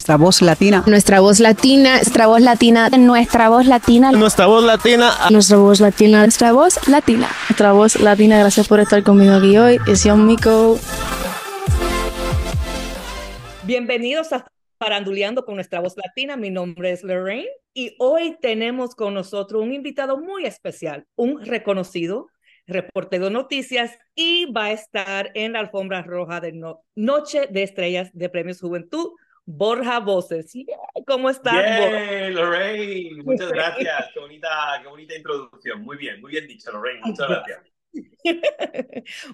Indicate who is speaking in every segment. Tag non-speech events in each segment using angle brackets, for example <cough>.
Speaker 1: Nuestra voz latina.
Speaker 2: Nuestra voz latina.
Speaker 3: Nuestra voz latina.
Speaker 4: Nuestra voz latina.
Speaker 5: Nuestra voz latina.
Speaker 6: Nuestra voz latina.
Speaker 7: Nuestra voz latina.
Speaker 8: Nuestra voz latina. Gracias por estar conmigo aquí hoy. Es John Mico.
Speaker 9: Bienvenidos a Faranduleando con nuestra voz latina. Mi nombre es Lorraine y hoy tenemos con nosotros un invitado muy especial, un reconocido reportero de noticias y va a estar en la alfombra roja de Noche de Estrellas de Premios Juventud. Borja Voces. ¿Cómo estás?
Speaker 10: Bien, Lorraine. Muchas gracias. qué, bonita, qué bonita introducción. Muy bien, muy bien dicho, Lorraine. Muchas <laughs> gracias.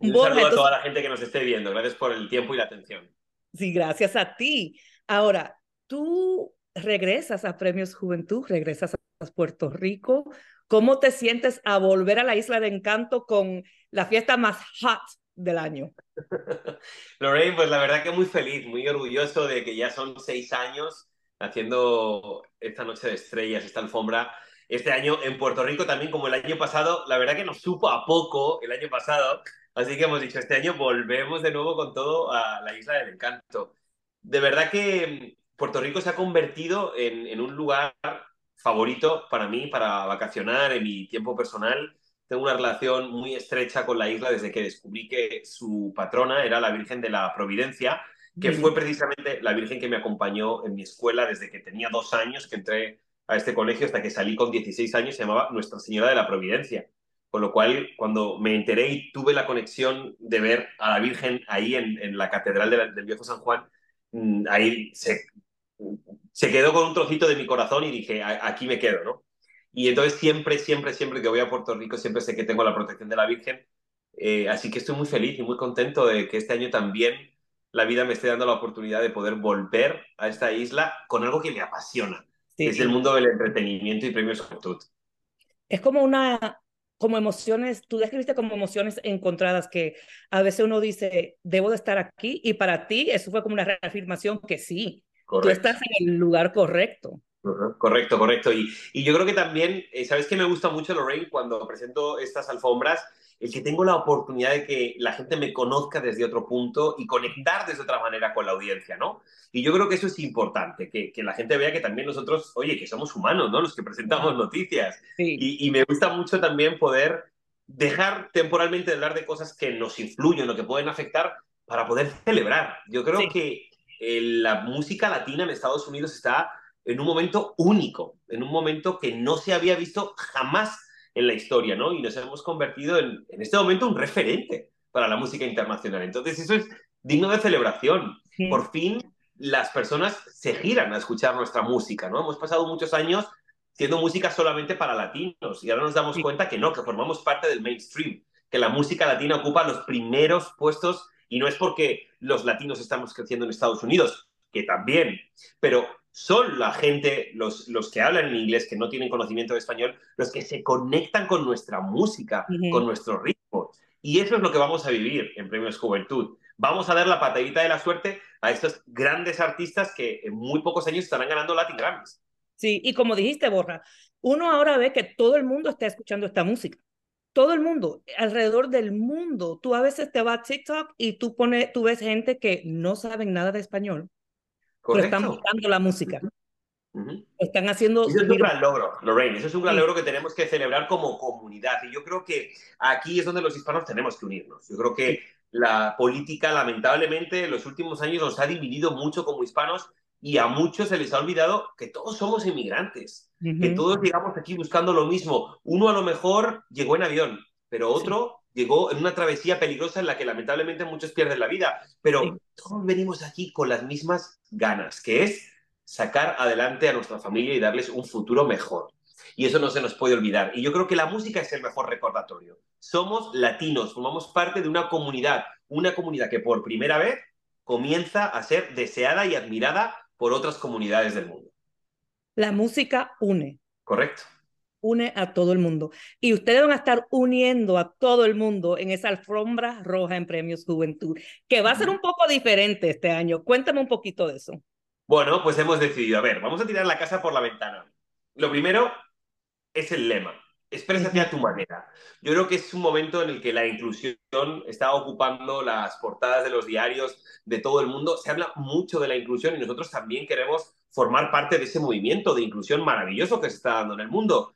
Speaker 10: un saludo a toda la gente que nos esté viendo. Gracias por el tiempo y la atención.
Speaker 9: Sí, gracias a ti. Ahora, tú regresas a Premios Juventud, regresas a Puerto Rico. ¿Cómo te sientes a volver a la Isla de Encanto con la fiesta más hot del año? <laughs>
Speaker 10: Lorraine, pues la verdad que muy feliz, muy orgulloso de que ya son seis años haciendo esta noche de estrellas, esta alfombra. Este año en Puerto Rico también, como el año pasado, la verdad que nos supo a poco el año pasado, así que hemos dicho, este año volvemos de nuevo con todo a la Isla del Encanto. De verdad que Puerto Rico se ha convertido en, en un lugar favorito para mí, para vacacionar en mi tiempo personal. Tengo una relación muy estrecha con la isla desde que descubrí que su patrona era la Virgen de la Providencia, que fue precisamente la Virgen que me acompañó en mi escuela desde que tenía dos años, que entré a este colegio hasta que salí con 16 años, se llamaba Nuestra Señora de la Providencia. Con lo cual, cuando me enteré y tuve la conexión de ver a la Virgen ahí en, la Catedral del Viejo San Juan, mm, ahí se se quedó con un trocito de mi corazón y dije, aquí me quedo, ¿no? Y entonces siempre, siempre, siempre que voy a Puerto Rico, siempre sé que tengo la protección de la Virgen. Eh, así que estoy muy feliz y muy contento de que este año también la vida me esté dando la oportunidad de poder volver a esta isla con algo que me apasiona, que es el mundo del entretenimiento y premios juventud.
Speaker 9: Es como una, como emociones, tú describiste como emociones encontradas que a veces uno dice, debo de estar aquí y para ti eso fue como una reafirmación que sí, Tú estás en el lugar correcto.
Speaker 10: Correcto, correcto. Y, y yo creo que también, eh, ¿sabes que me gusta mucho, Lorraine, cuando presento estas alfombras? El que tengo la oportunidad de que la gente me conozca desde otro punto y conectar desde otra manera con la audiencia, ¿no? Y yo creo que eso es importante, que, que la gente vea que también nosotros, oye, que somos humanos, ¿no? Los que presentamos noticias. Y, y me gusta mucho también poder dejar temporalmente de hablar de cosas que nos influyen o que pueden afectar para poder celebrar. Yo creo que la música latina en Estados Unidos está en un momento único, en un momento que no se había visto jamás en la historia, ¿no? Y nos hemos convertido en, en este momento un referente para la música internacional. Entonces, eso es digno de celebración. Por fin, las personas se giran a escuchar nuestra música, ¿no? Hemos pasado muchos años siendo música solamente para latinos y ahora nos damos cuenta que no, que formamos parte del mainstream, que la música latina ocupa los primeros puestos y no es porque los latinos estamos creciendo en Estados Unidos, que también, pero son la gente, los, los que hablan en inglés, que no tienen conocimiento de español, los que se conectan con nuestra música, con nuestro ritmo. Y eso es lo que vamos a vivir en Premios Juventud. Vamos a dar la patadita de la suerte a estos grandes artistas que en muy pocos años estarán ganando Latin Grammys.
Speaker 9: Sí, y como dijiste, Borra, uno ahora ve que todo el mundo está escuchando esta música todo el mundo, alrededor del mundo. Tú a veces te vas a TikTok y tú, pones, tú ves gente que no saben nada de español, pero están buscando la música. Están haciendo...
Speaker 10: Eso es un gran logro, Lorraine. Eso es un gran logro que tenemos que celebrar como comunidad. Y yo creo que aquí es donde los hispanos tenemos que unirnos. Yo creo que la política, lamentablemente, en los últimos años nos ha dividido mucho como hispanos y a muchos se les ha olvidado que todos somos inmigrantes, que todos llegamos aquí buscando lo mismo. Uno a lo mejor llegó en avión, pero otro llegó en una travesía peligrosa en la que lamentablemente muchos pierden la vida, pero todos venimos aquí con las mismas ganas, que es sacar adelante a nuestra familia y darles un futuro mejor. Y eso no se nos puede olvidar. Y yo creo que la música es el mejor recordatorio. Somos latinos, formamos parte de una comunidad, una comunidad que por primera vez comienza a ser deseada y admirada por otras comunidades del mundo.
Speaker 9: La música une.
Speaker 10: Correcto.
Speaker 9: Une a todo el mundo. Y ustedes van a estar uniendo a todo el mundo en esa alfombra roja en Premios Juventud, que va a ser un poco diferente este año. Cuéntame un poquito de eso.
Speaker 10: Bueno, pues hemos decidido, a ver, vamos a tirar la casa por la ventana. Lo primero es el lema. exprésate a tu manera. Yo creo que es un momento en el que la inclusión está ocupando las portadas de los diarios de todo el mundo. Se habla mucho de la inclusión y nosotros también queremos formar parte de ese movimiento de inclusión maravilloso que se está dando en el mundo.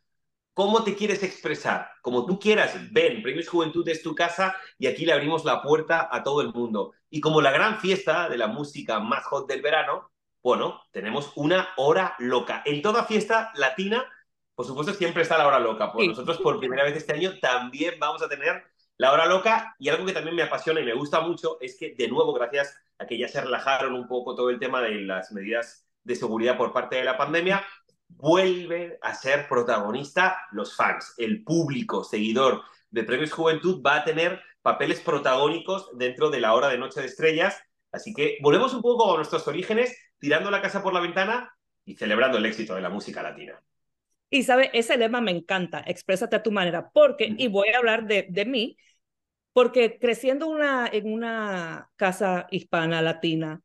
Speaker 10: ¿Cómo te quieres expresar? Como tú quieras, ven, Premios Juventud es tu casa y aquí le abrimos la puerta a todo el mundo. Y como la gran fiesta de la música más hot del verano, bueno, tenemos una hora loca. En toda fiesta latina por supuesto, siempre está la hora loca. Pues nosotros por primera vez este año también vamos a tener la hora loca y algo que también me apasiona y me gusta mucho es que, de nuevo, gracias a que ya se relajaron un poco todo el tema de las medidas de seguridad por parte de la pandemia, vuelve a ser protagonista los fans, el público seguidor de Premios Juventud va a tener papeles protagónicos dentro de la hora de Noche de Estrellas. Así que volvemos un poco a nuestros orígenes, tirando la casa por la ventana y celebrando el éxito de la música latina.
Speaker 9: Y sabe, ese lema me encanta, exprésate a tu manera, porque, y voy a hablar de, de mí, porque creciendo una, en una casa hispana, latina,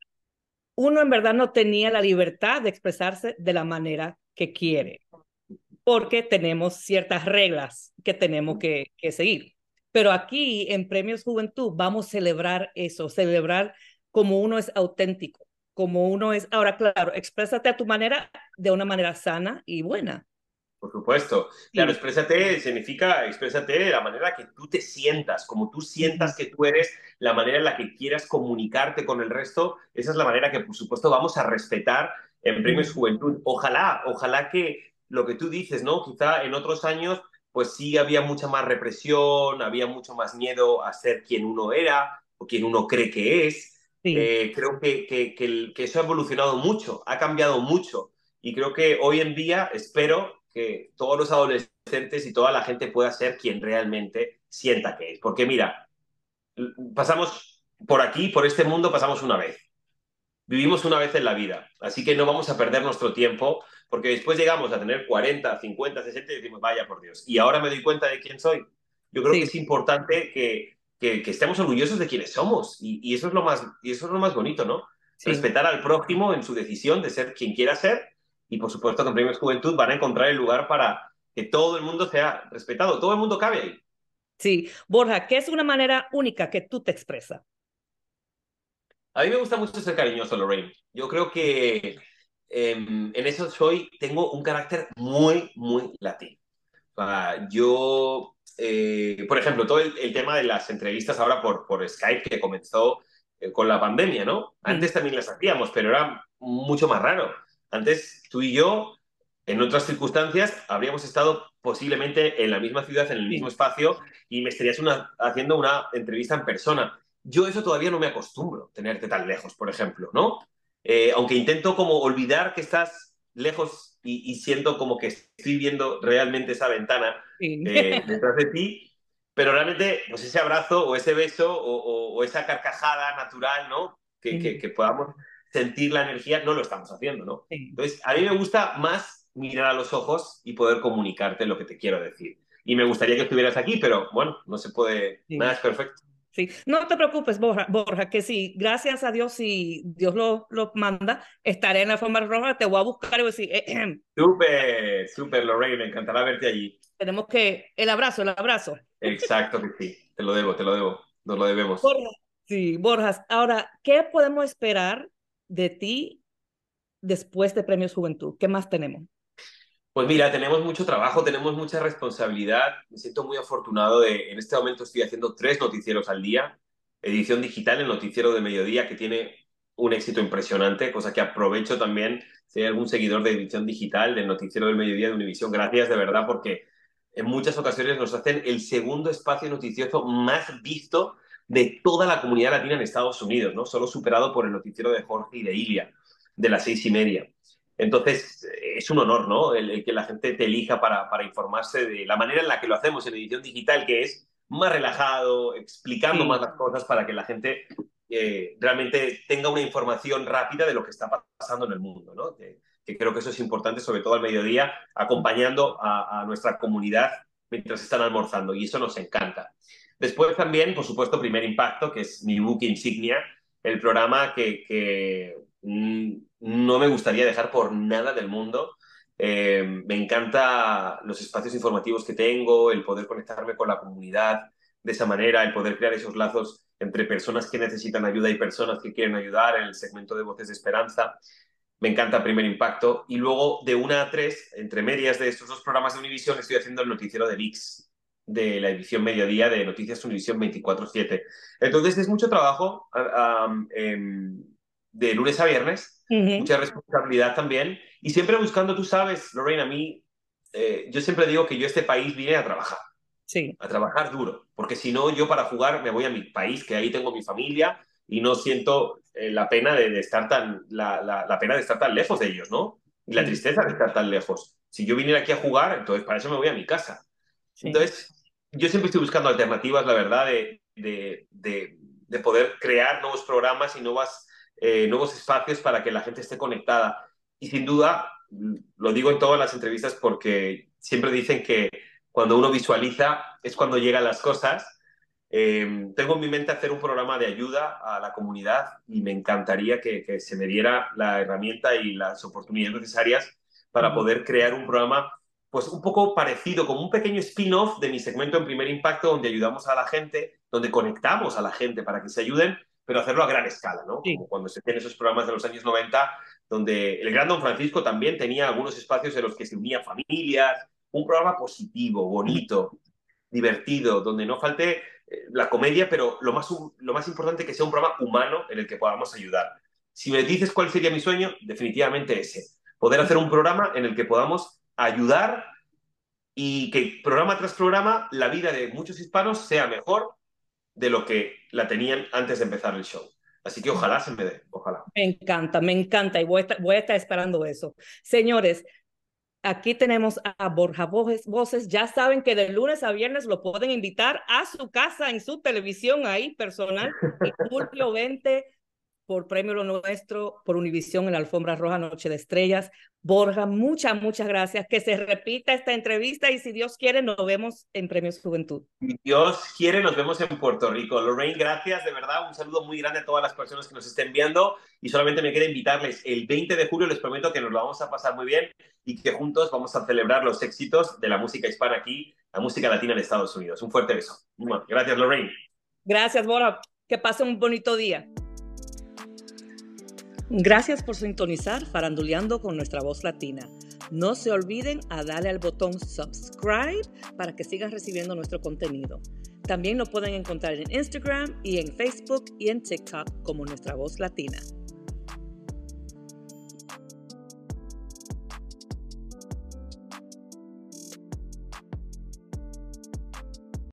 Speaker 9: uno en verdad no tenía la libertad de expresarse de la manera que quiere, porque tenemos ciertas reglas que tenemos que, que seguir. Pero aquí en Premios Juventud vamos a celebrar eso, celebrar como uno es auténtico, como uno es, ahora claro, exprésate a tu manera de una manera sana y buena.
Speaker 10: Por supuesto. Claro, exprésate significa exprésate de la manera que tú te sientas, como tú sientas que tú eres, la manera en la que quieras comunicarte con el resto. Esa es la manera que, por supuesto, vamos a respetar en Premios Juventud. Ojalá, ojalá que lo que tú dices, ¿no? Quizá en otros años, pues sí había mucha más represión, había mucho más miedo a ser quien uno era o quien uno cree que es. Eh, creo que, que, que eso ha evolucionado mucho, ha cambiado mucho. Y creo que hoy en día espero que todos los adolescentes y toda la gente pueda ser quien realmente sienta que es. Porque mira, pasamos por aquí, por este mundo, pasamos una vez. Vivimos una vez en la vida, así que no vamos a perder nuestro tiempo, porque después llegamos a tener 40, 50, 60 y decimos, vaya por Dios. Y ahora me doy cuenta de quién soy. Yo creo que es importante que, que, estemos orgullosos de quiénes somos. Y, eso es lo más, y eso es lo más bonito, ¿no? Respetar al prójimo en su decisión de ser quien quiera ser y por supuesto que en Premios Juventud van a encontrar el lugar para que todo el mundo sea respetado, todo el mundo cabe ahí.
Speaker 9: Sí, Borja, ¿qué es una manera única que tú te expresas?
Speaker 10: A mí me gusta mucho ser cariñoso, Lorraine. Yo creo que em, en eso soy, tengo un carácter muy, muy latino. yo, eh, por ejemplo, todo el, tema de las entrevistas ahora por, por Skype que comenzó eh, con la pandemia, ¿no? Antes también las hacíamos, pero era mucho más raro. Antes tú y yo, en otras circunstancias, habríamos estado posiblemente en la misma ciudad, en el mismo espacio, y me estarías haciendo una entrevista en persona. Yo eso todavía no me acostumbro, tenerte tan lejos, por ejemplo, ¿no? Eh, aunque intento como olvidar que estás lejos y, siento como que estoy viendo realmente esa ventana eh, detrás de ti, pero realmente pues ese abrazo o ese beso o, esa carcajada natural, ¿no? Que, que podamos sentir la energía, no lo estamos haciendo, ¿no? Entonces, a mí me gusta más mirar a los ojos y poder comunicarte lo que te quiero decir. Y me gustaría que estuvieras aquí, pero bueno, no se puede, nada es perfecto.
Speaker 9: Sí, no te preocupes, Borja, Borja, que sí, gracias a Dios, si Dios lo, lo manda, estaré en la forma roja, te voy a buscar y voy a decir, eh,
Speaker 10: súper, súper, Lorraine, me encantará verte allí.
Speaker 9: Tenemos que, el abrazo, el abrazo.
Speaker 10: Exacto que sí, te lo debo, te lo debo, nos lo debemos.
Speaker 9: Borja, sí, Borja, ahora, ¿qué podemos esperar de ti después de Premios Juventud? ¿Qué más tenemos?
Speaker 10: Pues mira, tenemos mucho trabajo, tenemos mucha responsabilidad. Me siento muy afortunado de, en este momento estoy haciendo tres noticieros al día. Edición digital, el noticiero de mediodía, que tiene un éxito impresionante, cosa que aprovecho también, si hay algún seguidor de edición digital, del noticiero del mediodía de Univisión, gracias de verdad, porque en muchas ocasiones nos hacen el segundo espacio noticioso más visto de toda la comunidad latina en Estados Unidos, ¿no? Solo superado por el noticiero de Jorge y de Ilia, de las seis y media. Entonces, es un honor, ¿no? El, que la gente te elija para, para, informarse de la manera en la que lo hacemos en edición digital, que es más relajado, explicando más las cosas para que la gente eh, realmente tenga una información rápida de lo que está pasando en el mundo, ¿no? Que, creo que eso es importante, sobre todo al mediodía, acompañando a, a nuestra comunidad mientras están almorzando, y eso nos encanta. Después también, por supuesto, Primer Impacto, que es mi book insignia, el programa que, mm, no me gustaría dejar por nada del mundo. Eh, me encanta los espacios informativos que tengo, el poder conectarme con la comunidad de esa manera, el poder crear esos lazos entre personas que necesitan ayuda y personas que quieren ayudar en el segmento de Voces de Esperanza. Me encanta Primer Impacto. Y luego, de una a tres, entre medias de estos dos programas de Univisión, estoy haciendo el noticiero de VIX, de la edición mediodía de Noticias Univisión 24-7. Entonces, es mucho trabajo em, de lunes a viernes, mucha responsabilidad también. Y siempre buscando, tú sabes, Lorraine, a mí, eh, yo siempre digo que yo a este país vine a trabajar.
Speaker 9: Sí.
Speaker 10: A trabajar duro. Porque si no, yo para jugar me voy a mi país, que ahí tengo mi familia y no siento eh, la pena de, estar tan la, la, pena de estar tan lejos de ellos, ¿no? Y la tristeza de estar tan lejos. Si yo viniera aquí a jugar, entonces para eso me voy a mi casa. Entonces, yo siempre estoy buscando alternativas, la verdad, de, de, de, poder crear nuevos programas y nuevas, eh, nuevos espacios para que la gente esté conectada. Y sin duda, lo digo en todas las entrevistas porque siempre dicen que cuando uno visualiza es cuando llegan las cosas. Eh, tengo en mi mente hacer un programa de ayuda a la comunidad y me encantaría que, que se me diera la herramienta y las oportunidades necesarias para poder crear un programa pues un poco parecido, como un pequeño spin-off de mi segmento en Primer Impacto, donde ayudamos a la gente, donde conectamos a la gente para que se ayuden, pero hacerlo a gran escala, ¿no? Como cuando se tienen esos programas de los años 90, donde el Gran Don Francisco también tenía algunos espacios en los que se unían familias, un programa positivo, bonito, divertido, donde no falte eh, la comedia, pero lo más, lo más importante que sea un programa humano en el que podamos ayudar. Si me dices cuál sería mi sueño, definitivamente ese. Poder hacer un programa en el que podamos ayudar y que programa tras programa la vida de muchos hispanos sea mejor de lo que la tenían antes de empezar el show. Así que ojalá se me dé, ojalá.
Speaker 9: Me encanta, me encanta y voy a estar, voy a estar esperando eso. Señores, aquí tenemos a Borja Voces. Ya saben que de lunes a viernes lo pueden invitar a su casa, en su televisión ahí personal, julio <laughs> 20 por Premio Lo Nuestro, por Univisión en la Alfombra Roja Noche de Estrellas. Borja, muchas, muchas gracias. Que se repita esta entrevista y si Dios quiere, nos vemos en Premios Juventud.
Speaker 10: Si Dios quiere, nos vemos en Puerto Rico. Lorraine, gracias, de verdad. Un saludo muy grande a todas las personas que nos estén viendo y solamente me queda invitarles. El 20 de julio les prometo que nos lo vamos a pasar muy bien y que juntos vamos a celebrar los éxitos de la música hispana aquí, la música latina en Estados Unidos. Un fuerte beso. Gracias, Lorraine.
Speaker 9: Gracias, Borja. Que pase un bonito día. Gracias por sintonizar Faranduleando con nuestra voz latina. No se olviden a darle al botón subscribe para que sigan recibiendo nuestro contenido. También lo pueden encontrar en Instagram y en Facebook y en TikTok como nuestra voz latina.